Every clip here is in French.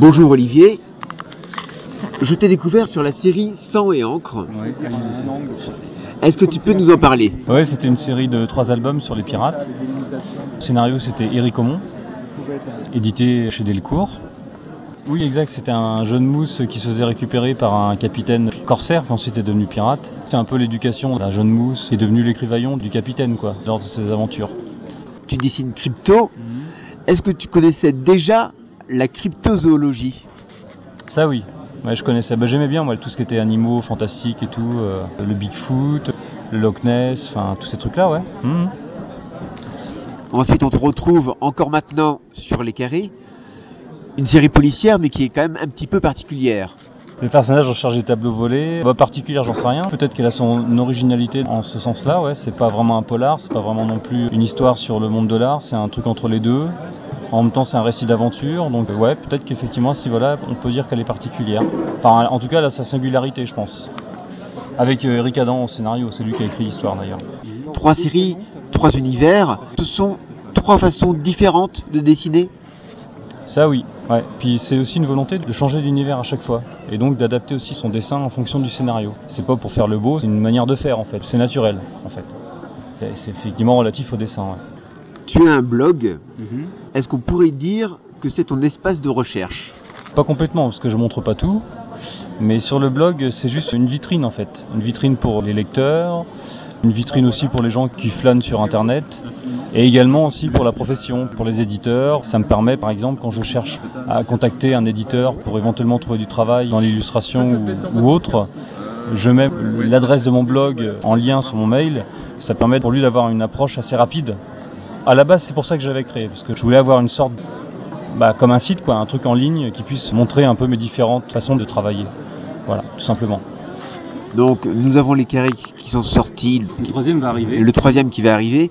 Bonjour Olivier. Je t'ai découvert sur la série Sang et encre. Est-ce que tu peux nous en parler? Ouais, c'était une série de trois albums sur les pirates. Le scénario, c'était Eric Aumont, édité chez Delcourt. Oui, exact, c'était un jeune mousse qui se faisait récupérer par un capitaine corsaire qui ensuite est devenu pirate. C'était un peu l'éducation d'un jeune mousse qui est devenu l'écrivaillon du capitaine, quoi, lors de ses aventures. Tu dessines crypto. Est-ce que tu connaissais déjà la cryptozoologie Ça, oui. Ouais, je connaissais. Bah, J'aimais bien moi, tout ce qui était animaux fantastiques et tout. euh, le Bigfoot, le Loch Ness, enfin tous ces trucs-là, ouais. Mhm. Ensuite, on te retrouve encore maintenant sur les carrés. Une série policière, mais qui est quand même un petit peu particulière. Le personnage en charge des tableaux volés, bah, particulière, j'en sais rien. Peut-être qu'elle a son originalité en ce sens-là, ouais. C'est pas vraiment un polar, c'est pas vraiment non plus une histoire sur le monde de l'art, c'est un truc entre les deux. En même temps, c'est un récit d'aventure, donc ouais, peut-être qu'effectivement, à ce niveau-là, on peut dire qu'elle est particulière. Enfin, en tout cas, elle a sa singularité, je pense. Avec euh, Eric Adam au scénario, c'est lui qui a écrit l'histoire d'ailleurs. Trois séries, trois univers. Ce sont trois façons différentes de dessiner. Ça oui, ouais. Puis c'est aussi une volonté de changer d'univers à chaque fois. Et donc d'adapter aussi son dessin en fonction du scénario. C'est pas pour faire le beau, c'est une manière de faire en fait. C'est naturel en fait. C'est- effectivement relatif au dessin. ouais. Tu as un blog. Est-ce qu'on pourrait dire que c'est ton espace de recherche? Pas complètement, parce que je montre pas tout. Mais sur le blog, c'est juste une vitrine en fait. Une vitrine pour les lecteurs, une vitrine aussi pour les gens qui flânent sur internet, et également aussi pour la profession, pour les éditeurs. Ça me permet par exemple quand je cherche à contacter un éditeur pour éventuellement trouver du travail dans l'illustration ou, ou autre, je mets l'adresse de mon blog en lien sur mon mail. Ça permet pour lui d'avoir une approche assez rapide. À la base, c'est pour ça que j'avais créé, parce que je voulais avoir une sorte bah, comme un site, quoi, un truc en ligne qui puisse montrer un peu mes différentes façons de travailler. Voilà, tout simplement. Donc, nous avons les carrés qui sont sortis, Le troisième va arriver. le troisième qui va arriver.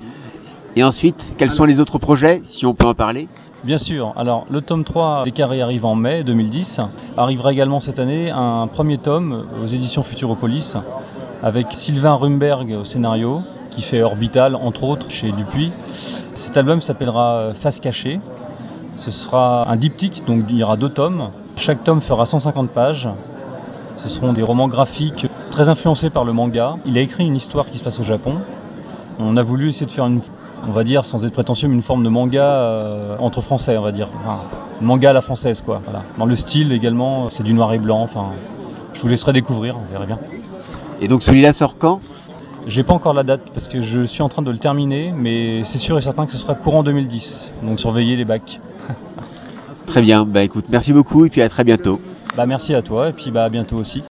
Et ensuite, quels sont les autres projets, si on peut en parler? Bien sûr. Alors, le tome 3 des carrés arrive en mai 2010. Arrivera également cette année un premier tome aux éditions Futuropolis avec Sylvain Rumberg au scénario qui fait Orbital entre autres chez Dupuis. Cet album s'appellera euh, Face cachée. Ce sera un diptyque, donc il y aura deux tomes. Chaque tome fera 150 pages. Ce seront des romans graphiques très influencés par le manga. Il a écrit une histoire qui se passe au Japon. On a voulu essayer de faire une, on va dire, sans être prétentieux, mais une forme de manga euh, entre français, on va dire. Manga à la française, quoi. Dans le style également, c'est du noir et blanc. Enfin, je vous laisserai découvrir, on verra bien. Et donc, celui-là sort quand? J'ai pas encore la date parce que je suis en train de le terminer, mais c'est sûr et certain que ce sera courant 2010. Donc surveillez les bacs. Très bien. Bah écoute, merci beaucoup et puis à très bientôt. Bah merci à toi et puis bah à bientôt aussi.